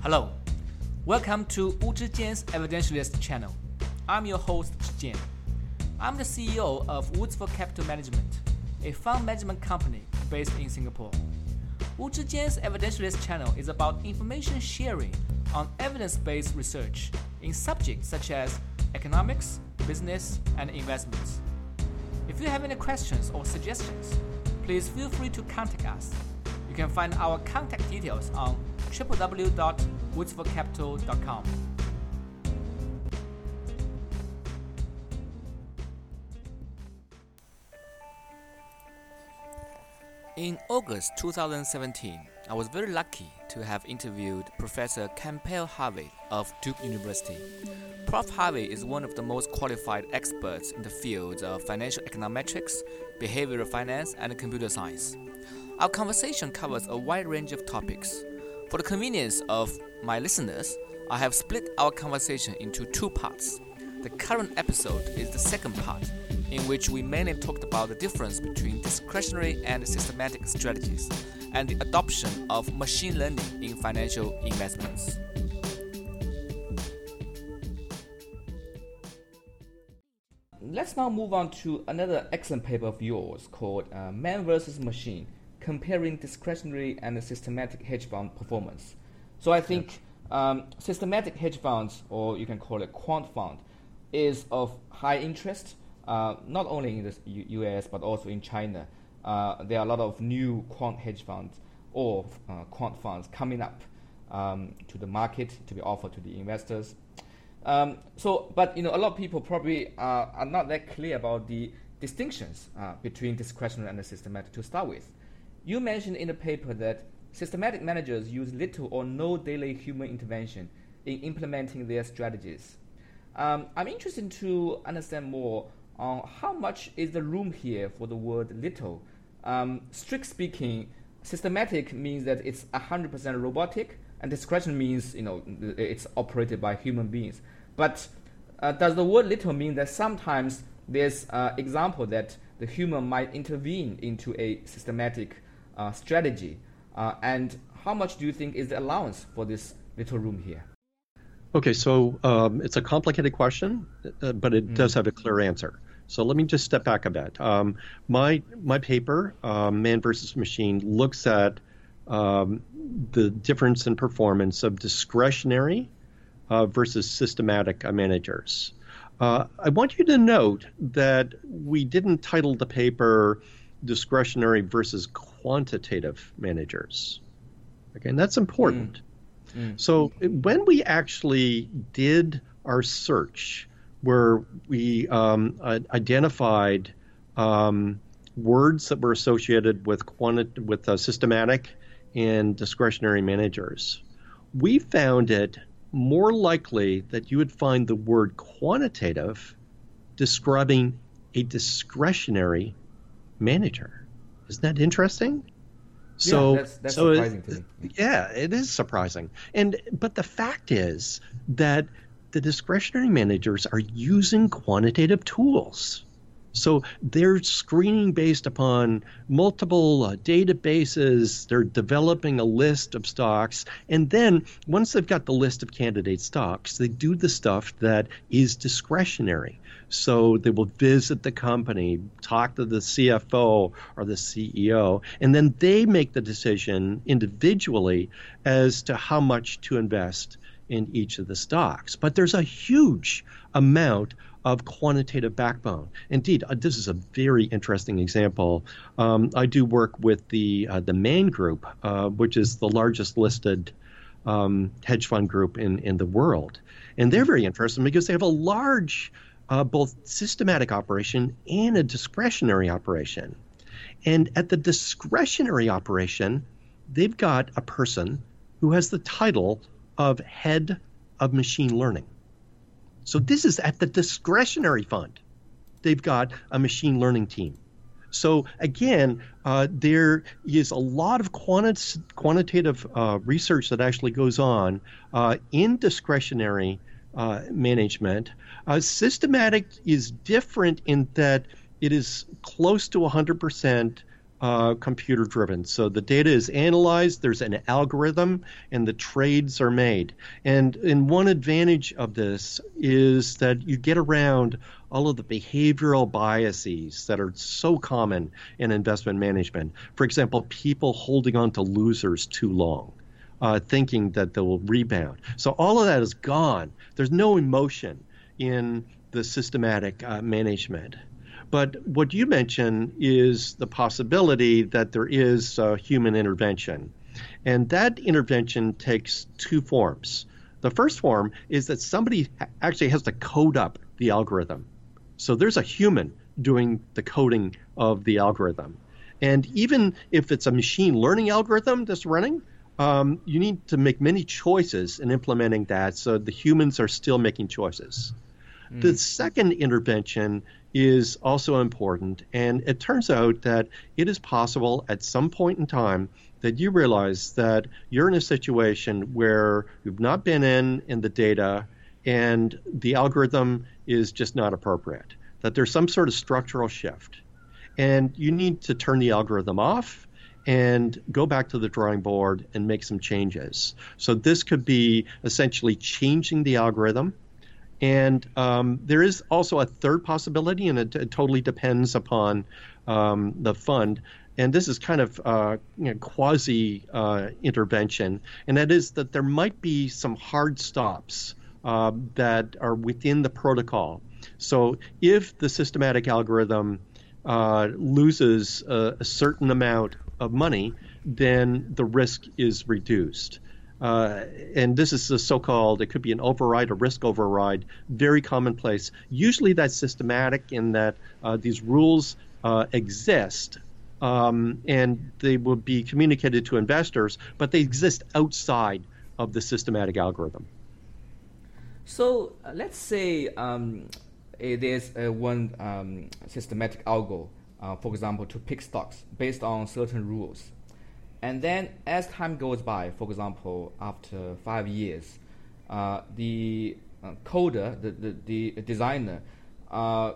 Hello, welcome to Wu Zhijian's Evidentialist channel. I'm your host Zhijian. I'm the CEO of Woodsford Capital Management, a fund management company based in Singapore. Wu Zhijian's Evidentialist channel is about information sharing on evidence-based research in subjects such as economics, business, and investments. If you have any questions or suggestions, please feel free to contact us. You can find our contact details on www.woodsfordcapital.com. In August 2017, I was very lucky to have interviewed Professor Campbell Harvey of Duke University. Prof. Harvey is one of the most qualified experts in the fields of financial econometrics, behavioral finance, and computer science. Our conversation covers a wide range of topics. For the convenience of my listeners, I have split our conversation into two parts. The current episode is the second part in which we mainly talked about the difference between discretionary and systematic strategies and the adoption of machine learning in financial investments. Let's now move on to another excellent paper of yours called uh, Man versus Machine Comparing Discretionary and Systematic Hedge Fund Performance. So I think um, systematic hedge funds, or you can call it quant fund, is of high interest uh, not only in the U- US but also in China. Uh, there are a lot of new quant hedge funds or uh, quant funds coming up um, to the market to be offered to the investors. Um, so, but you know, a lot of people probably are, are not that clear about the distinctions uh, between discretionary and systematic to start with. You mentioned in the paper that systematic managers use little or no daily human intervention in implementing their strategies. Um, I'm interested to understand more on how much is the room here for the word little. Um, strict speaking, systematic means that it's 100% robotic, and discretion means you know it's operated by human beings. But uh, does the word little mean that sometimes there's uh, example that the human might intervene into a systematic strategy? Uh, and how much do you think is the allowance for this little room here? Okay, so um, it's a complicated question, uh, but it mm. does have a clear answer. So let me just step back a bit. Um, my my paper, um, Man versus Machine, looks at um, the difference in performance of discretionary uh, versus systematic uh, managers. Uh, I want you to note that we didn't title the paper discretionary versus quantitative managers. Okay, and that's important. Mm. Mm. So when we actually did our search, where we um, identified um, words that were associated with quanti- with uh, systematic and discretionary managers. We found it more likely that you would find the word quantitative describing a discretionary manager. Isn't that interesting? So, yeah, that's, that's so surprising it, to me. Yeah, it is surprising. And but the fact is that the discretionary managers are using quantitative tools. So they're screening based upon multiple uh, databases. They're developing a list of stocks. And then once they've got the list of candidate stocks, they do the stuff that is discretionary. So they will visit the company, talk to the CFO or the CEO, and then they make the decision individually as to how much to invest in each of the stocks. But there's a huge amount of quantitative backbone. Indeed, uh, this is a very interesting example. Um, I do work with the uh, the Man Group, uh, which is the largest listed um, hedge fund group in in the world, and they're very interesting because they have a large uh, both systematic operation and a discretionary operation. And at the discretionary operation, they've got a person who has the title of head of machine learning. So this is at the discretionary fund. They've got a machine learning team. So again, uh, there is a lot of quanti- quantitative uh, research that actually goes on uh, in discretionary uh, management. Uh, systematic is different in that it is close to 100% uh, computer driven. So the data is analyzed, there's an algorithm, and the trades are made. And, and one advantage of this is that you get around all of the behavioral biases that are so common in investment management. For example, people holding on to losers too long. Uh, thinking that they will rebound. So all of that is gone. There's no emotion in the systematic uh, management. But what you mention is the possibility that there is uh, human intervention. And that intervention takes two forms. The first form is that somebody actually has to code up the algorithm. So there's a human doing the coding of the algorithm. And even if it's a machine learning algorithm that's running, um, you need to make many choices in implementing that so the humans are still making choices. Mm. The second intervention is also important. And it turns out that it is possible at some point in time that you realize that you're in a situation where you've not been in in the data and the algorithm is just not appropriate, that there's some sort of structural shift. And you need to turn the algorithm off and go back to the drawing board and make some changes. So this could be essentially changing the algorithm and um, there is also a third possibility, and it, it totally depends upon um, the fund. And this is kind of uh, you know, quasi uh, intervention, and that is that there might be some hard stops uh, that are within the protocol. So if the systematic algorithm uh, loses a, a certain amount of money, then the risk is reduced. Uh, and this is a so-called, it could be an override, a risk override, very commonplace. Usually that's systematic in that uh, these rules uh, exist um, and they will be communicated to investors, but they exist outside of the systematic algorithm. So uh, let's say um, there's one um, systematic algo, uh, for example, to pick stocks based on certain rules. And then as time goes by, for example, after five years, uh, the uh, coder, the, the, the designer, uh,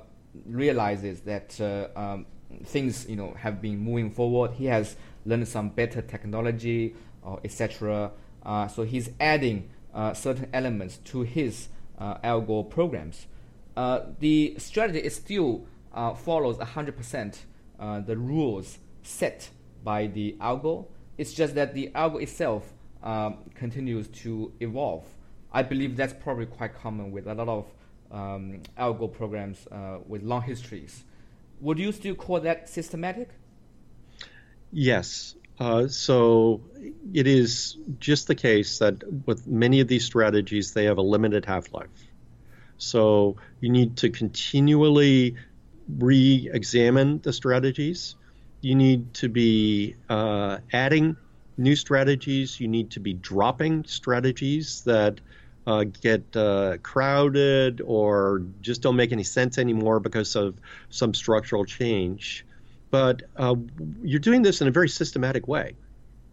realizes that uh, um, things you know have been moving forward. He has learned some better technology, uh, etc. Uh, so he's adding certain elements to his algo programs. the strategy is still follows 100% the rules set by the algo. It's just that the algo itself um, continues to evolve. I believe that's probably quite common with a lot of um, algo programs uh, with long histories. Would you still call that systematic? Yes. Uh, so it is just the case that with many of these strategies, they have a limited half life. So you need to continually re examine the strategies you need to be uh, adding new strategies. You need to be dropping strategies that uh, get uh, crowded or just don't make any sense anymore because of some structural change. But uh, you're doing this in a very systematic way.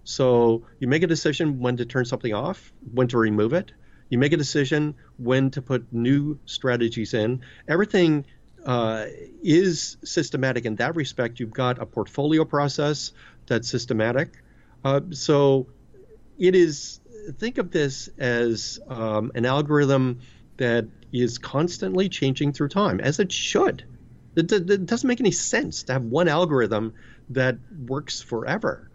So you make a decision when to turn something off, when to remove it. You make a decision when to put new strategies in. Everything uh, is systematic in that respect. You've got a portfolio process that's systematic. Uh, so it is, think of this as um, an algorithm that is constantly changing through time, as it should. It, it doesn't make any sense to have one algorithm that works forever.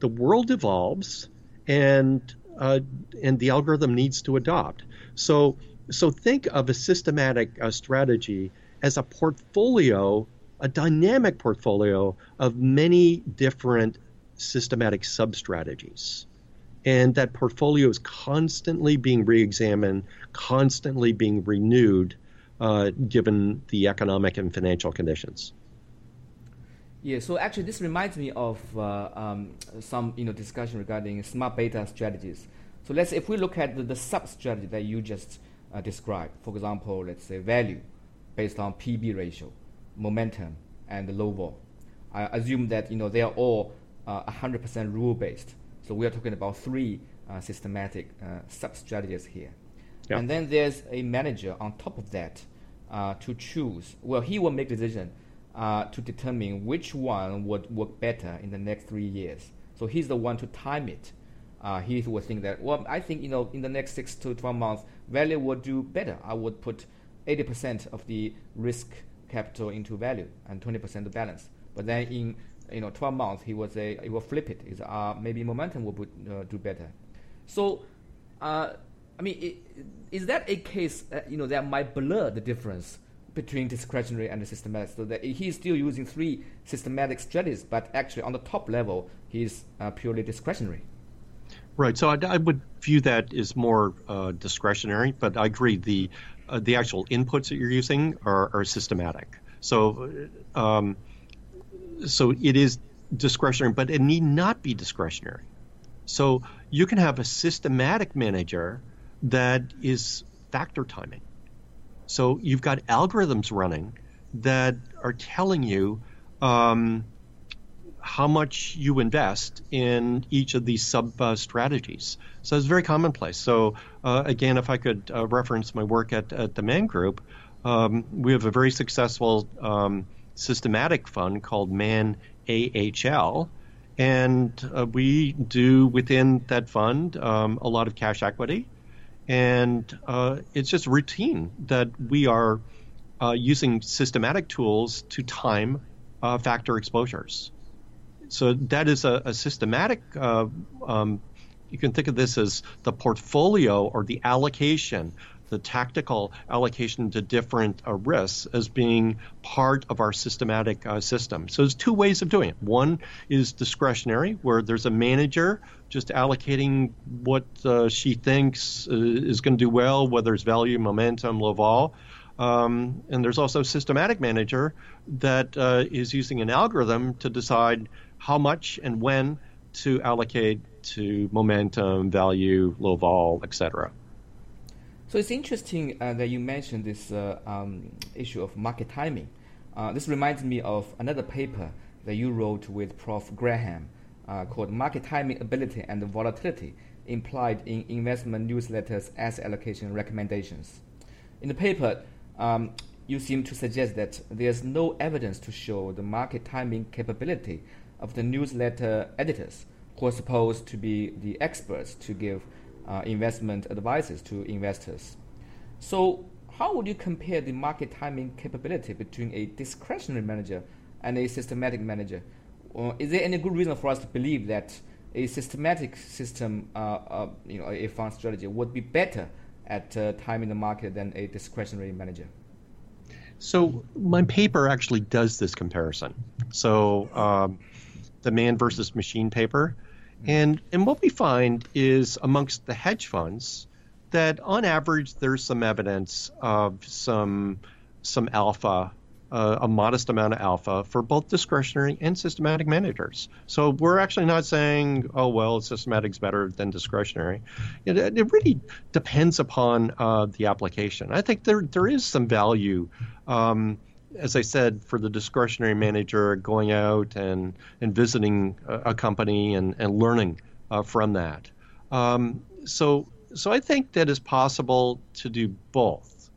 The world evolves, and uh, and the algorithm needs to adopt. So so think of a systematic uh, strategy as a portfolio, a dynamic portfolio of many different systematic sub strategies. And that portfolio is constantly being re examined, constantly being renewed, uh, given the economic and financial conditions. Yeah, so actually, this reminds me of uh, um, some you know discussion regarding smart beta strategies. So let's if we look at the, the sub strategy that you just uh, described, for example, let's say value, based on PB ratio, momentum, and low vol. I assume that you know they are all uh, 100% rule based. So we are talking about three uh, systematic uh, sub strategies here. Yeah. And then there's a manager on top of that uh, to choose. Well, he will make decision uh, to determine which one would work better in the next three years. So he's the one to time it. Uh, he would think that, well, I think, you know, in the next six to 12 months, value would do better. I would put 80% of the risk capital into value and 20% the balance. But then in, you know, 12 months, he was a, he will flip it. Is uh, maybe momentum will uh, do better. So, uh, I mean, it, is that a case, uh, you know, that might blur the difference between discretionary and systematic. So that he's still using three systematic strategies, but actually on the top level, he's uh, purely discretionary. Right. So I, I, would view that as more uh, discretionary, but I agree the uh, the actual inputs that you're using are, are systematic. So um, so it is discretionary, but it need not be discretionary. So you can have a systematic manager that is factor timing. So you've got algorithms running that are telling you um, how much you invest in each of these sub uh, strategies. So it's very commonplace. So uh, again, if I could uh, reference my work at, at the Man Group, um, we have a very successful um, systematic fund called Man AHL. And uh, we do within that fund um, a lot of cash equity and uh, it's just routine that we are uh, using systematic tools to time factor exposures. So that is a, a systematic. Uh, um, you can think of this as the portfolio or the allocation the tactical allocation to different uh, risks as being part of our systematic uh, system. So there's two ways of doing it. One is discretionary, where there's a manager just allocating what uh, she thinks uh, is going to do well, whether it's value, momentum, low vol. Um, and there's also systematic manager that uh, is using an algorithm to decide how much and when to allocate to momentum, value, low vol, etc. So it's interesting uh, that you mentioned this uh, um, issue of market timing. Uh, this reminds me of another paper that you wrote with Prof. Graham uh, called Market Timing Ability and Volatility Implied in Investment Newsletters Asset Allocation Recommendations. In the paper, um, you seem to suggest that there's no evidence to show the market timing capability of the newsletter editors who are supposed to be the experts to give uh, investment advices to investors. So, how would you compare the market timing capability between a discretionary manager and a systematic manager? Uh, is there any good reason for us to believe that a systematic system, uh, uh you know, a fund strategy would be better at uh, timing the market than a discretionary manager? So my paper actually does this comparison. So um, the man versus machine paper and and what we find is amongst the hedge funds that on average there's some evidence of some some alpha uh, a modest amount of alpha for both discretionary and systematic managers. So we're actually not saying, oh well, systematic is better than discretionary. It, it really depends upon uh, the application. I think there there is some value. Um, as I said, for the discretionary manager going out and, and visiting a, company and, and learning uh, from that. Um, so, so I think that it's possible to do both.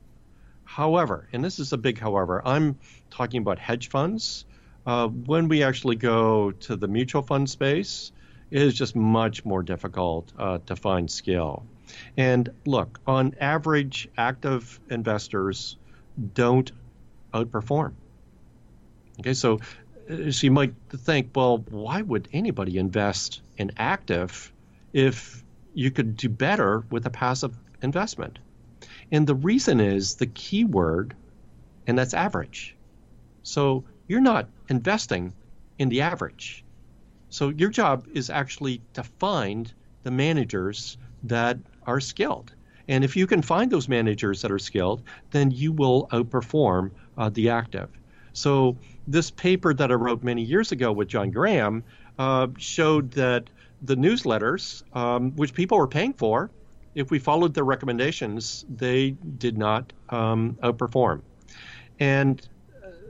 However, and this is a big however, I'm talking about hedge funds. Uh, when we actually go to the mutual fund space, it is just much more difficult uh, to find skill. And look, on average, active investors don't outperform. Okay, so, uh, so you might think, well, why would anybody invest in active if you could do better with a passive investment? And the reason is the key word, and that's average. So you're not investing in the average. So your job is actually to find the managers that are skilled. And if you can find those managers that are skilled, then you will outperform uh, the active. So this paper that I wrote many years ago with John Graham uh, showed that the newsletters, um, which people were paying for, if we followed their recommendations, they did not um, outperform. And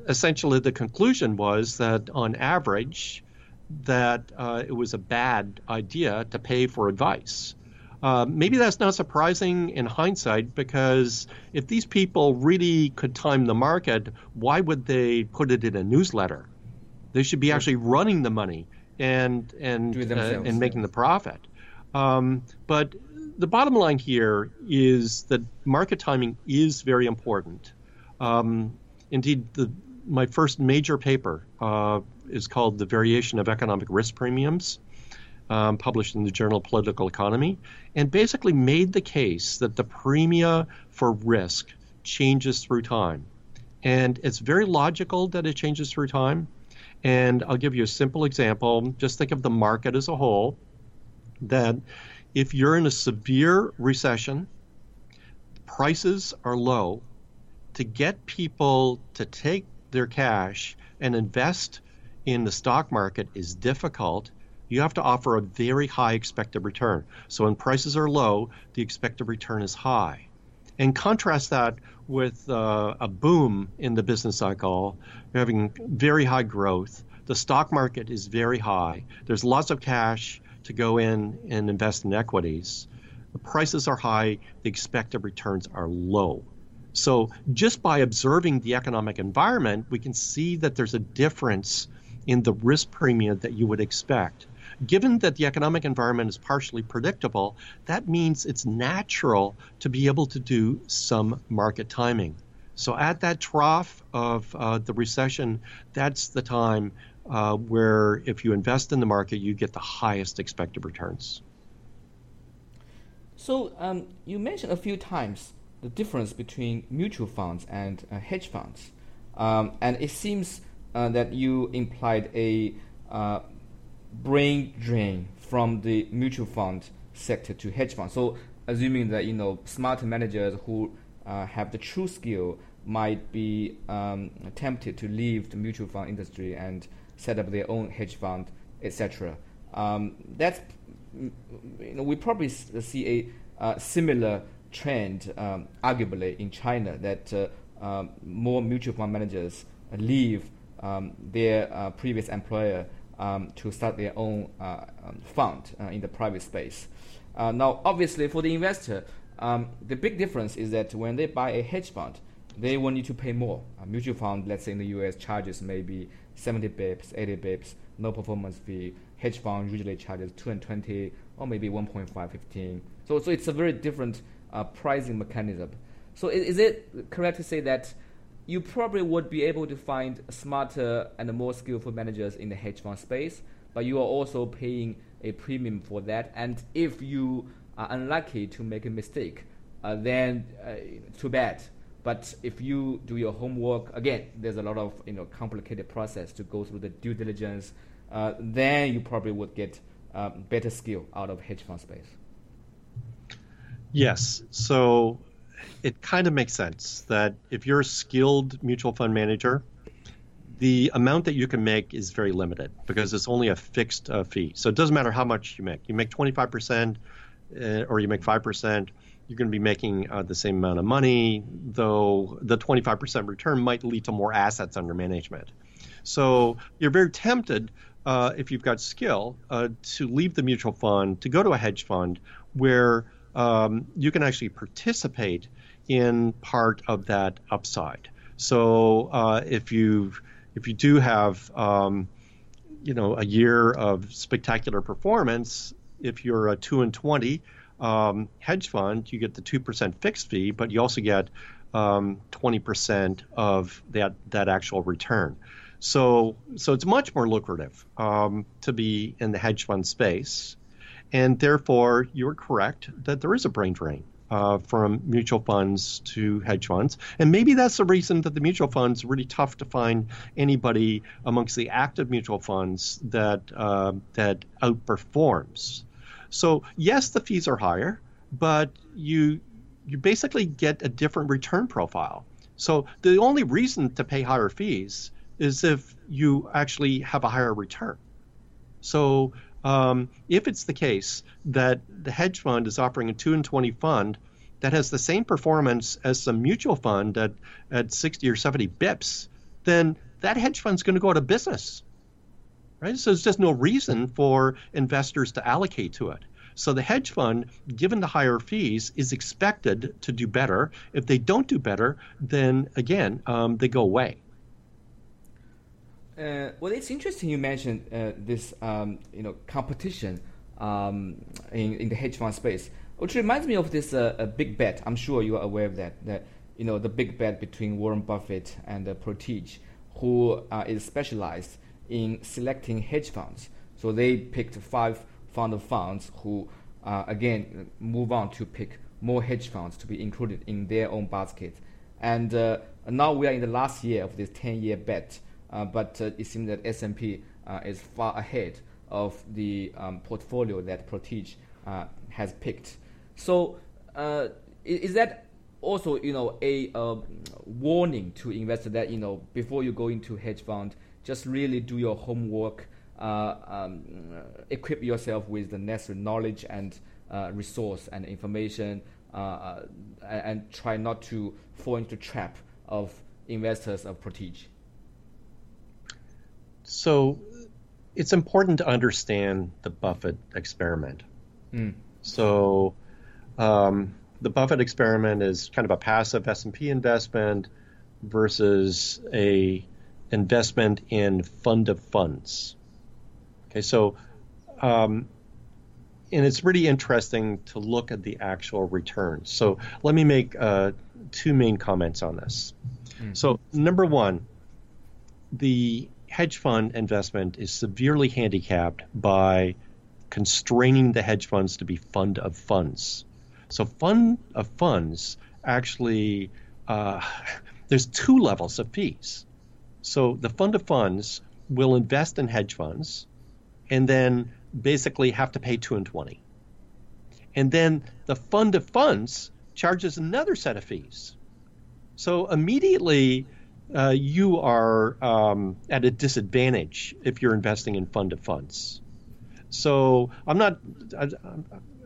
essentially, the conclusion was that on average, that uh, it was a bad idea to pay for advice. Uh, maybe that's not surprising in hindsight because if these people really could time the market, why would they put it in a newsletter? They should be actually running the money and and uh, and making the profit. Um, but the bottom line here is that market timing is very important. Um, indeed, the, my first major paper uh, is called "The Variation of Economic Risk Premiums." Um, published in the journal Political Economy, and basically made the case that the premia for risk changes through time. And it's very logical that it changes through time. And I'll give you a simple example. Just think of the market as a whole. That if you're in a severe recession, prices are low. To get people to take their cash and invest in the stock market is difficult you have to offer a very high expected return. So when prices are low, the expected return is high. And contrast that with uh, a boom in the business cycle, You're having very high growth. The stock market is very high. There's lots of cash to go in and invest in equities. The prices are high, the expected returns are low. So, just by observing the economic environment, we can see that there's a difference in the risk premium that you would expect. Given that the economic environment is partially predictable, that means it's natural to be able to do some market timing. So at that trough of uh, the recession, that's the time uh, where if you invest in the market, you get the highest expected returns. So um, you mentioned a few times the difference between mutual funds and uh, hedge funds, um, and it seems uh, that you implied a uh, brain drain from the mutual fund sector to hedge fund. So assuming that you know smart managers who uh, have the true skill might be um, tempted to leave the mutual fund industry and set up their own hedge fund, etc. Um, that's you know we probably see a uh, similar trend, um, arguably in China, that uh, um, more mutual fund managers leave um, their uh, previous employer um, to start their own uh, um, fund uh, in the private space. Uh, now, obviously, for the investor, um, the big difference is that when they buy a hedge fund, they will need to pay more. A mutual fund, let's say in the US, charges maybe 70 bips, 80 bips, no performance fee. Hedge fund usually charges 220 or maybe 1.515. So, so it's a very different uh, pricing mechanism. So, is, is it correct to say that you probably would be able to find smarter and more skillful managers in the hedge fund space, but you are also paying a premium for that. And if you are unlucky to make a mistake, uh, then uh, too bad. But if you do your homework, again, there's a lot of you know complicated process to go through the due diligence. Uh, then you probably would get uh, better skill out of hedge fund space. Yes. So it kind of makes sense that if you're a skilled mutual fund manager, the amount that you can make is very limited because it's only a fixed uh, fee. So it doesn't matter how much you make. You make 25% uh, or you make 5%, you're going to be making uh, the same amount of money, though the 25% return might lead to more assets under management. So you're very tempted, uh, if you've got skill, uh, to leave the mutual fund to go to a hedge fund where um, you can actually participate in part of that upside. So uh, if you if you do have um, you know a year of spectacular performance, if you're a two and twenty um, hedge fund, you get the two percent fixed fee, but you also get um, twenty percent of that that actual return. So so it's much more lucrative um, to be in the hedge fund space, and therefore you're correct that there is a brain drain uh, from mutual funds to hedge funds. And maybe that's the reason that the mutual funds are really tough to find anybody amongst the active mutual funds that uh, that outperforms. So yes, the fees are higher, but you you basically get a different return profile. So the only reason to pay higher fees is if you actually have a higher return. So um, if it's the case that the hedge fund is offering a 2 and 20 fund that has the same performance as some mutual fund at, at 60 or 70 bips, then that hedge fund's going to go out of business. Right? So there's just no reason for investors to allocate to it. So the hedge fund, given the higher fees, is expected to do better. If they don't do better, then again, um, they go away. Uh, well, it's interesting you mentioned uh, this, um, you know, competition um, in, in the hedge fund space, which reminds me of this uh, big bet. I'm sure you are aware of that. That you know the big bet between Warren Buffett and uh, Protege, who uh, is specialized in selecting hedge funds. So they picked five fund of funds who, uh, again, move on to pick more hedge funds to be included in their own basket. And now we are in the last year of this 10-year bet. Uh, but uh, it seems that S&P uh, is far ahead of the um, portfolio that Protege has picked. So is that also you know a warning to investors that you know before you go into hedge fund, just really do your homework, uh, um, equip yourself with the necessary knowledge and uh, resource and information, uh, and, try not to fall into trap of investors of Protege. So it's important to understand the Buffett experiment. Mm. So um, the Buffett experiment is kind of a passive S&P investment versus a investment in fund of funds. Okay, so um, and it's really interesting to look at the actual returns. So let me make uh, two main comments on this. Mm-hmm. So number one, the hedge fund investment is severely handicapped by constraining the hedge funds to be fund of funds. So, fund of funds actually, uh, there's two levels of fees. So, the fund of funds will invest in hedge funds and then basically have to pay 2 and 20. And then the fund of funds charges another set of fees. So, immediately, uh, you are um, at a disadvantage if you're investing in fund of funds. So I'm not. I, I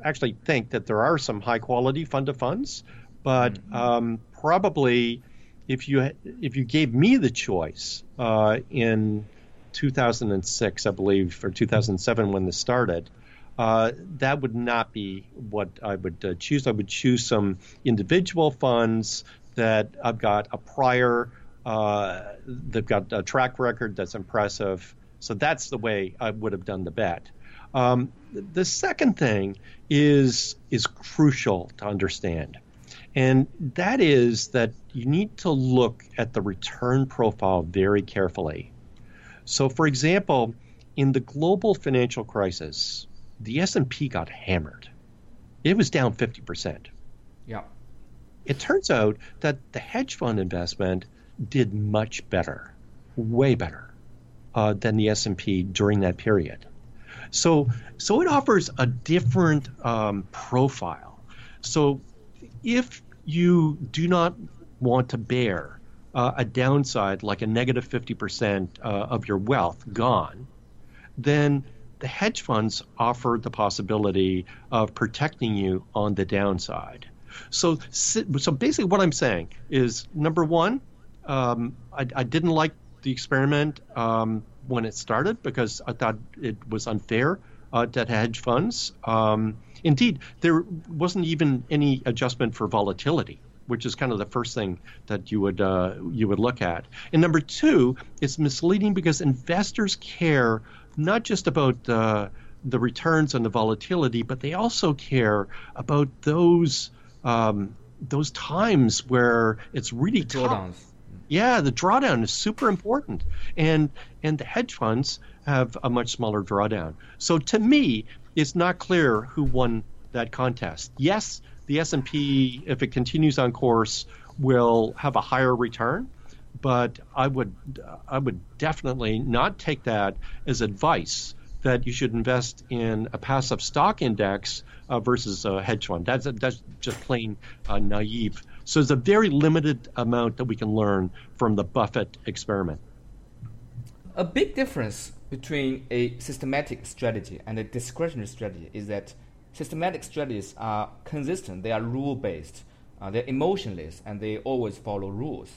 actually think that there are some high quality fund of funds, but mm-hmm. um, probably if you if you gave me the choice uh, in 2006, I believe, or 2007 when this started. Uh, that would not be what I would uh, choose. I would choose some individual funds that I've got a prior uh, they've got a track record that's impressive. So that's the way I would have done the bet. Um, the second thing is is crucial to understand, and that is that you need to look at the return profile very carefully. So, for example, in the global financial crisis, the S&P got hammered. It was down 50%. Yeah. It turns out that the hedge fund investment did much better, way better uh, than the S&P during that period. So, so it offers a different um, profile. So, if you do not want to bear uh, a downside like a negative 50% uh, of your wealth gone, then the hedge funds offer the possibility of protecting you on the downside. So, so basically, what I'm saying is number one, um, I, I, didn't like the experiment um, when it started because I thought it was unfair uh, to hedge funds. Um, indeed, there wasn't even any adjustment for volatility, which is kind of the first thing that you would uh, you would look at. And number two, it's misleading because investors care not just about uh, the returns and the volatility, but they also care about those um, those times where it's really tough yeah, the drawdown is super important, and and the hedge funds have a much smaller drawdown. So to me, it's not clear who won that contest. Yes, the S and P, if it continues on course, will have a higher return, but I would I would definitely not take that as advice that you should invest in a passive stock index uh, versus a hedge fund. That's that's just plain uh, naive so there's a very limited amount that we can learn from the Buffett experiment. A big difference between a systematic strategy and a discretionary strategy is that systematic strategies are consistent, they are rule based, uh, they're emotionless, and they always follow rules.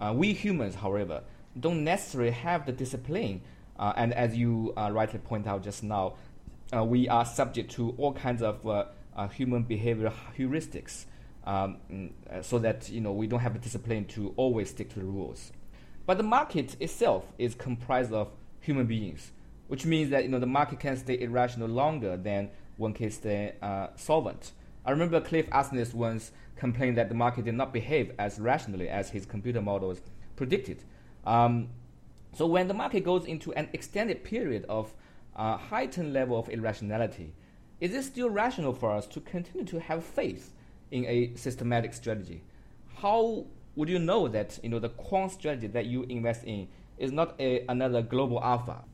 Uh, we humans, however, don't necessarily have the discipline, uh, and as you uh, rightly point out just now, uh, we are subject to all kinds of uh, human behavior heuristics, um, so that you know we don't have the discipline to always stick to the rules. But the market itself is comprised of human beings, which means that you know the market can stay irrational longer than one can stay uh, solvent. I remember Cliff Asness once complained that the market did not behave as rationally as his computer models predicted. Um, so when the market goes into an extended period of uh, heightened level of irrationality, is it still rational for us to continue to have faith in a systematic strategy? How would you know that you know the quant strategy that you invest in is not a, another global alpha?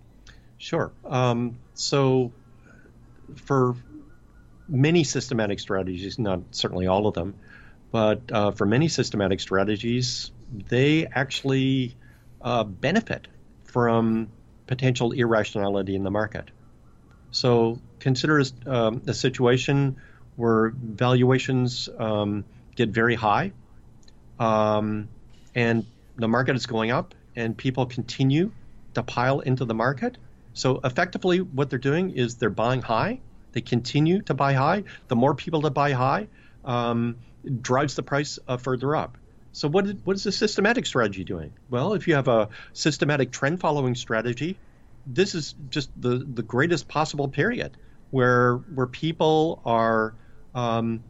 Sure. Um, so for many systematic strategies, not certainly all of them, but uh, for many systematic strategies, they actually uh, benefit from potential irrationality in the market. So consider um, a situation where valuations um, get very high um, and the market is going up and people continue to pile into the market. So effectively, what they're doing is they're buying high. They continue to buy high. The more people that buy high um, drives the price uh, further up. So what is, what is a systematic strategy doing? Well, if you have a systematic trend following strategy, this is just the, the greatest possible period where where people are um,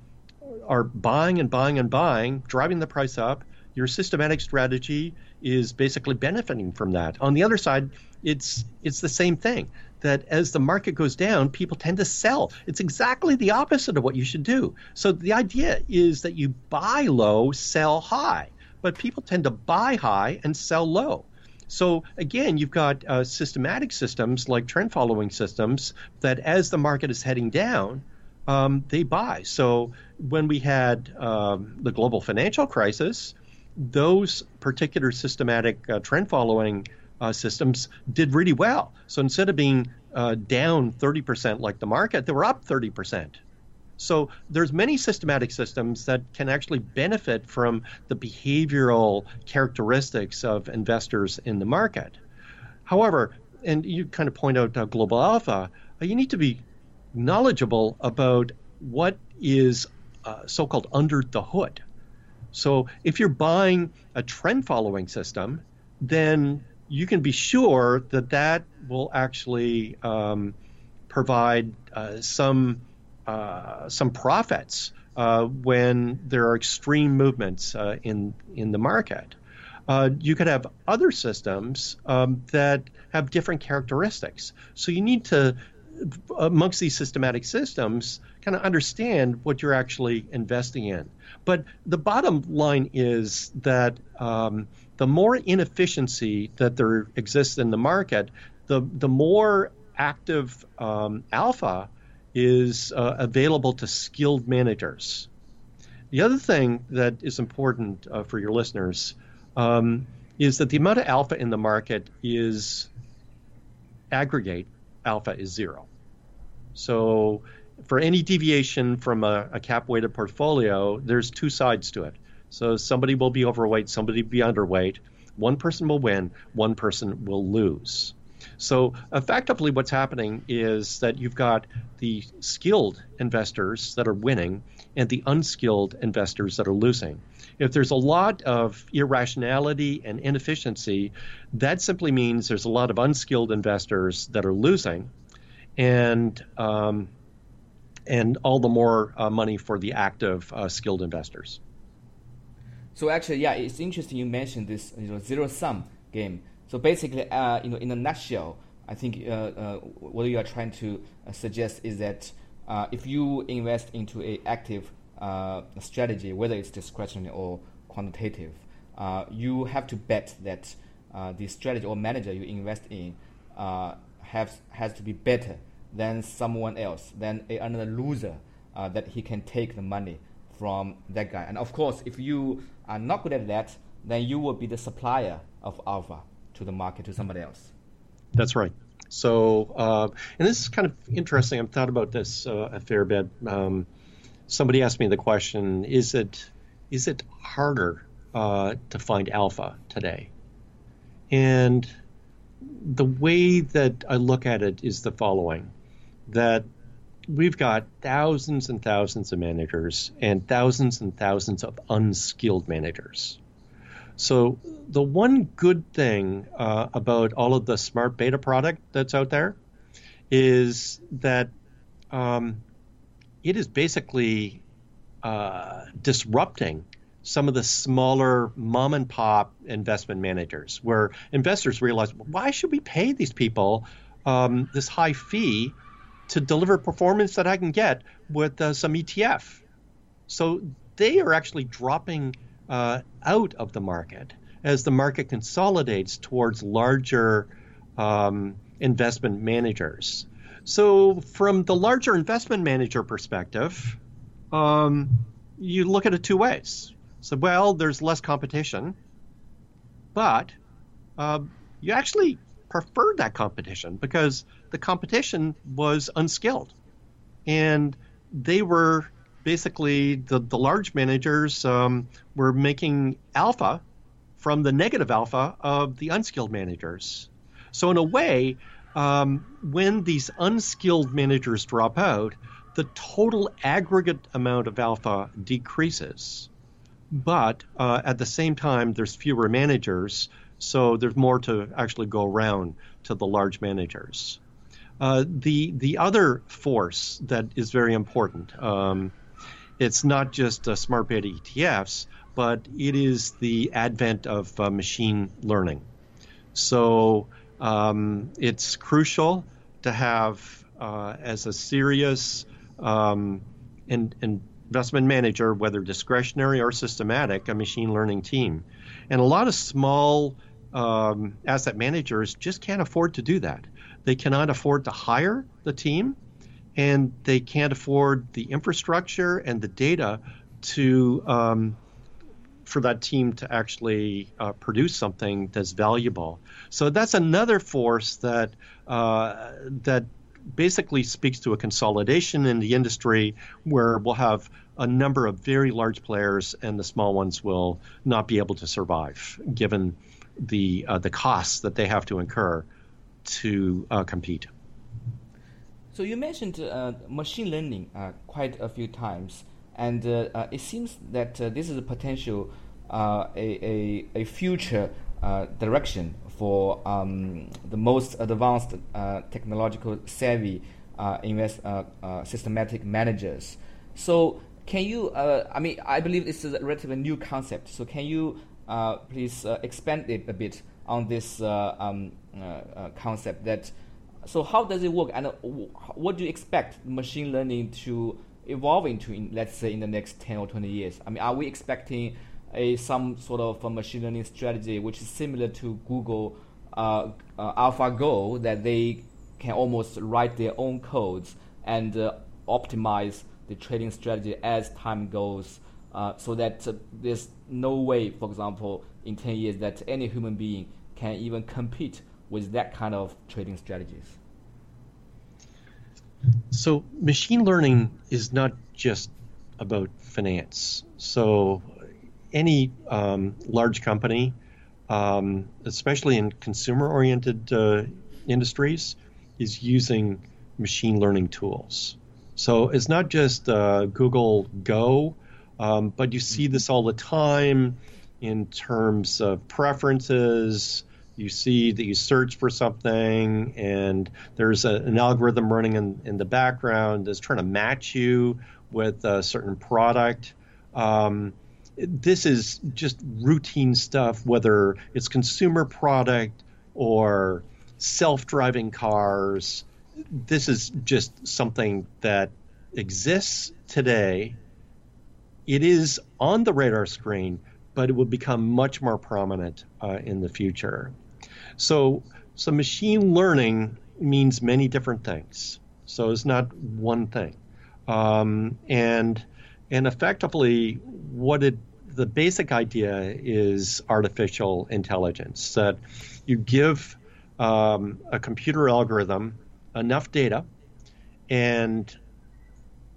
are buying and buying and buying, driving the price up. Your systematic strategy is basically benefiting from that. On the other side, it's it's the same thing. That as the market goes down, people tend to sell. It's exactly the opposite of what you should do. So the idea is that you buy low, sell high, but people tend to buy high and sell low. So again, you've got uh, systematic systems like trend following systems that as the market is heading down, um, they buy. So when we had um, the global financial crisis, those particular systematic uh, trend following uh, systems did really well. So instead of being uh, down 30% like the market, they were up 30%. So there's many systematic systems that can actually benefit from the behavioral characteristics of investors in the market. However, and you kind of point out uh, global alpha, uh, you need to be knowledgeable about what is uh, so-called under the hood. So if you're buying a trend following system, then you can be sure that that will actually um, provide uh, some uh, some profits uh, when there are extreme movements uh, in in the market. Uh, you could have other systems um, that have different characteristics. So you need to, amongst these systematic systems, kind of understand what you're actually investing in. But the bottom line is that um, the more inefficiency that there exists in the market, the the more active um, alpha is uh, available to skilled managers. The other thing that is important uh, for your listeners um, is that the amount of alpha in the market is aggregate alpha is zero. So for any deviation from a, a cap weighted portfolio, there's two sides to it. So somebody will be overweight, somebody will be underweight. One person will win, one person will lose. So effectively, what's happening is that you've got the skilled investors that are winning and the unskilled investors that are losing. If there's a lot of irrationality and inefficiency, that simply means there's a lot of unskilled investors that are losing, and um, and all the more uh, money for the active uh, skilled investors. So actually, yeah, it's interesting you mentioned this you know, zero sum game so basically, uh, you know, in a nutshell, I think uh, uh, what you are trying to uh, suggest is that if you invest into a active uh, strategy, whether it's discretionary or quantitative, you have to bet that the strategy or manager you invest in has has to be better than someone else, than a, another loser that he can take the money from that guy. And of course, if you are not good at that, then you will be the supplier of alpha to the market to somebody else. That's right. So, uh, and this is kind of interesting. I've thought about this uh, a fair bit. Um, somebody asked me the question: Is it is it harder uh, to find alpha today? And the way that I look at it is the following: that we've got thousands and thousands of managers and thousands and thousands of unskilled managers. So the one good thing uh, about all of the smart beta product that's out there is that um, it is basically uh, disrupting some of the smaller mom and pop investment managers, where investors realize, why should we pay these people um, this high fee to deliver performance that I can get with uh, some ETF? So they are actually dropping uh, out of the market as the market consolidates towards larger um, investment managers. So, from the larger investment manager perspective, um, you look at it two ways. So, well, there's less competition, but uh, you actually preferred that competition because the competition was unskilled. And they were basically, the, the large managers um, were making alpha from the negative alpha of the unskilled managers. So, in a way, um, when these unskilled managers drop out, the total aggregate amount of alpha decreases. But uh, at the same time, there's fewer managers, so there's more to actually go around to the large managers. Uh, the the other force that is very important, um, it's not just uh, smart beta ETFs, but it is the advent of uh, machine learning. So um, it's crucial to have uh, as a serious um, in, investment manager, whether discretionary or systematic, a machine learning team. And a lot of small um, asset managers just can't afford to do that. They cannot afford to hire the team, and they can't afford the infrastructure and the data to um, for that team to actually uh, produce something that's valuable. So that's another force that uh, that basically speaks to a consolidation in the industry where we'll have a number of very large players and the small ones will not be able to survive given the uh, the costs that they have to incur to uh, compete. So you mentioned uh, machine learning uh, quite a few times and uh, uh, it seems that uh, this is a potential Uh, a, a, a future uh, direction for um, the most advanced uh, technological savvy uh, invest uh, systematic managers. So can you? I mean, I believe this is a relatively new concept. So can you please expand it a bit on this um, concept that? So how does it work, and what do you expect machine learning to evolve into, in, let's say, in the next 10 or 20 years? I mean, are we expecting a some sort of machine learning strategy which is similar to Google uh, uh, AlphaGo that they can almost write their own codes and uh, optimize the trading strategy as time goes, uh, so that uh, there's no way, for example, in 10 years that any human being can even compete with that kind of trading strategies. So machine learning is not just about finance. So any um, large company, um, especially in consumer-oriented uh, industries, is using machine learning tools. So it's not just uh, Google Go, um, but you see this all the time in terms of preferences, you see that you search for something and there's a, an algorithm running in, in the background that's trying to match you with a certain product. Um, this is just routine stuff, whether it's consumer product or self driving cars. This is just something that exists today. It is on the radar screen, but it will become much more prominent uh, in the future. So, so machine learning means many different things. So it's not one thing. Um, and and effectively, what it the basic idea is artificial intelligence that you give um, a computer algorithm enough data, and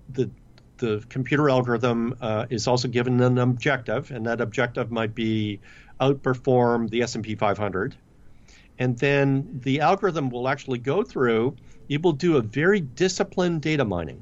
the the computer algorithm uh, is also given an objective, and that objective might be outperform the S&P 500 and then the algorithm will actually go through. It will do a very disciplined data mining.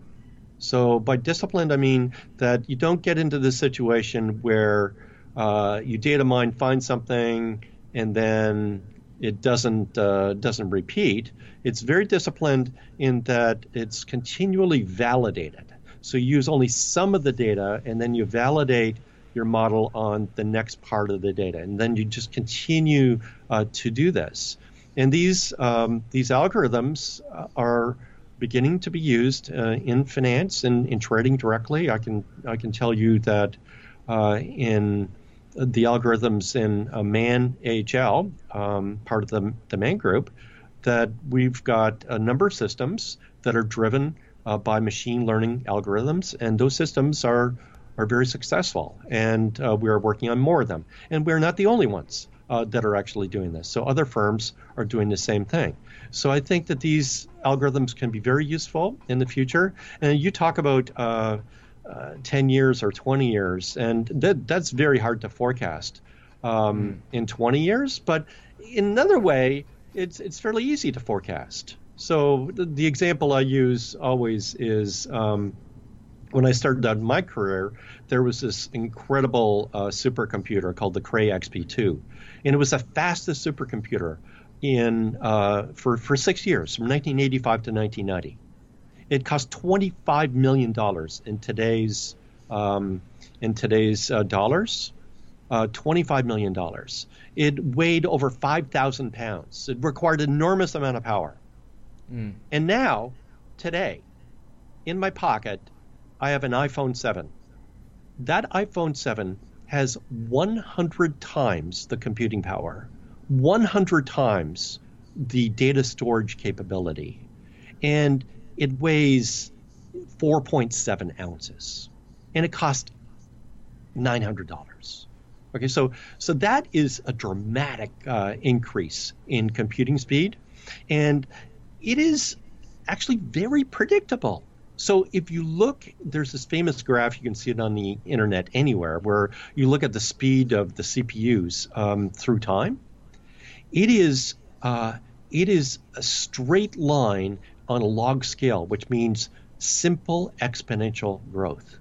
So by disciplined, I mean that you don't get into the situation where uh, you data mine, find something, and then it doesn't uh, doesn't repeat. It's very disciplined in that it's continually validated. So you use only some of the data, and then you validate your model on the next part of the data, and then you just continue uh, to do this. And these um, these algorithms are beginning to be used uh, in finance and in trading directly. I can I can tell you that uh, in the algorithms in uh, Man AHL, um, part of the, the Man Group, that we've got a number of systems that are driven uh, by machine learning algorithms, and those systems are are very successful, and uh, we are working on more of them. And we're not the only ones uh, that are actually doing this. So other firms are doing the same thing. So I think that these algorithms can be very useful in the future. And you talk about uh, uh, 10 years or 20 years, and that, that's very hard to forecast um, mm. in 20 years. But in another way, it's, it's fairly easy to forecast. So the, the example I use always is um, when I started out my career, there was this incredible uh, supercomputer called the Cray XP2, and it was the fastest supercomputer in uh, for for six years, from 1985 to 1990. It cost 25 million dollars in today's um, in today's uh, dollars. Uh, 25 million dollars. It weighed over 5,000 pounds. It required enormous amount of power. Mm. And now, today, in my pocket, I have an iPhone 7. That iPhone 7 has 100 times the computing power, 100 times the data storage capability, and it weighs 4.7 ounces, and it costs $900. Okay, so so that is a dramatic uh, increase in computing speed, and it is actually very predictable. So if you look, there's this famous graph you can see it on the internet anywhere, where you look at the speed of the CPUs um, through time. It is uh, it is a straight line on a log scale, which means simple exponential growth.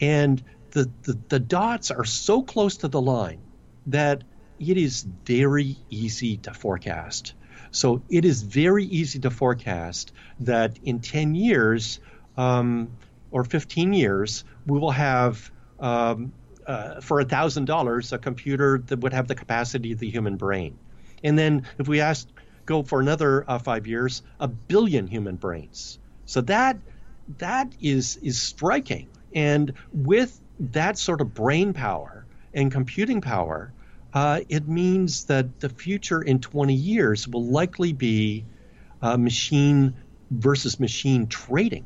And the, the, the dots are so close to the line that it is very easy to forecast. So it is very easy to forecast that in 10 years um, or 15 years, we will have um, uh, for $1,000 a computer that would have the capacity of the human brain. And then if we ask go for another uh, five years, a billion human brains. So that that is is striking. And with that sort of brain power and computing power, uh, it means that the future in 20 years will likely be uh, machine versus machine trading.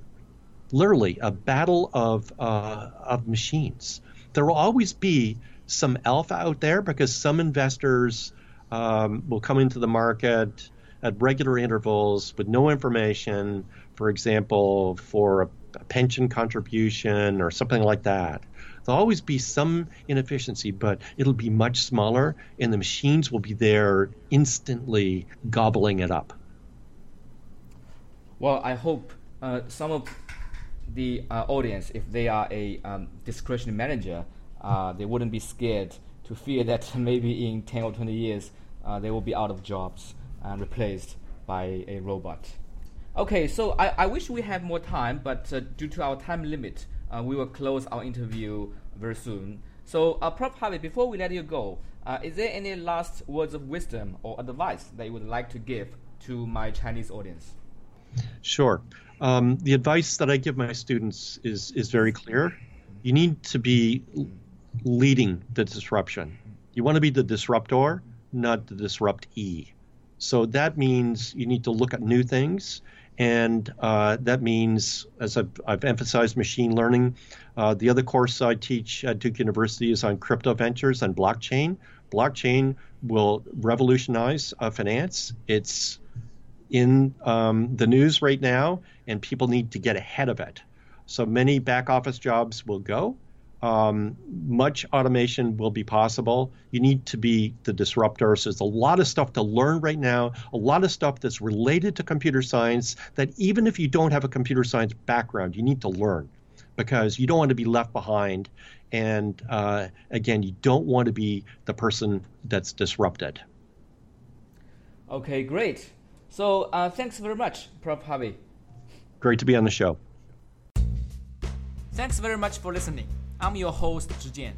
Literally, a battle of uh, of machines. There will always be some alpha out there because some investors um, will come into the market at regular intervals with no information, for example, for a, a pension contribution or something like that. There'll always be some inefficiency, but it'll be much smaller, and the machines will be there instantly gobbling it up. Well, I hope uh, some of the uh, audience, if they are a um, discretionary manager, uh, they wouldn't be scared to fear that maybe in 10 or 20 years uh, they will be out of jobs and replaced by a robot. Okay, so I, I wish we had more time, but uh, due to our time limit, uh, we will close our interview very soon. So, uh, Prof. Harvey, before we let you go, uh, is there any last words of wisdom or advice that you would like to give to my Chinese audience? Sure. Um, the advice that I give my students is is very clear. You need to be leading the disruption. You want to be the disruptor, not the disruptee. So that means you need to look at new things. And uh, that means, as I've, I've emphasized machine learning, uh, the other course I teach at Duke University is on crypto ventures and blockchain. Blockchain will revolutionize uh, finance. It's in um, the news right now, and people need to get ahead of it. So many back office jobs will go. um, much automation will be possible. You need to be the disruptors. There's a lot of stuff to learn right now, a lot of stuff that's related to computer science that even if you don't have a computer science background, you need to learn because you don't want to be left behind. And uh, again, you don't want to be the person that's disrupted. Okay, great. So uh, thanks very much, Prof. Harvey. Great to be on the show. Thanks very much for listening. I'm your host, Zhijian.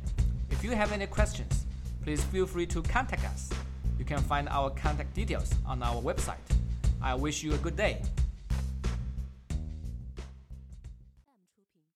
If you have any questions, please feel free to contact us. You can find our contact details on our website. I wish you a good day.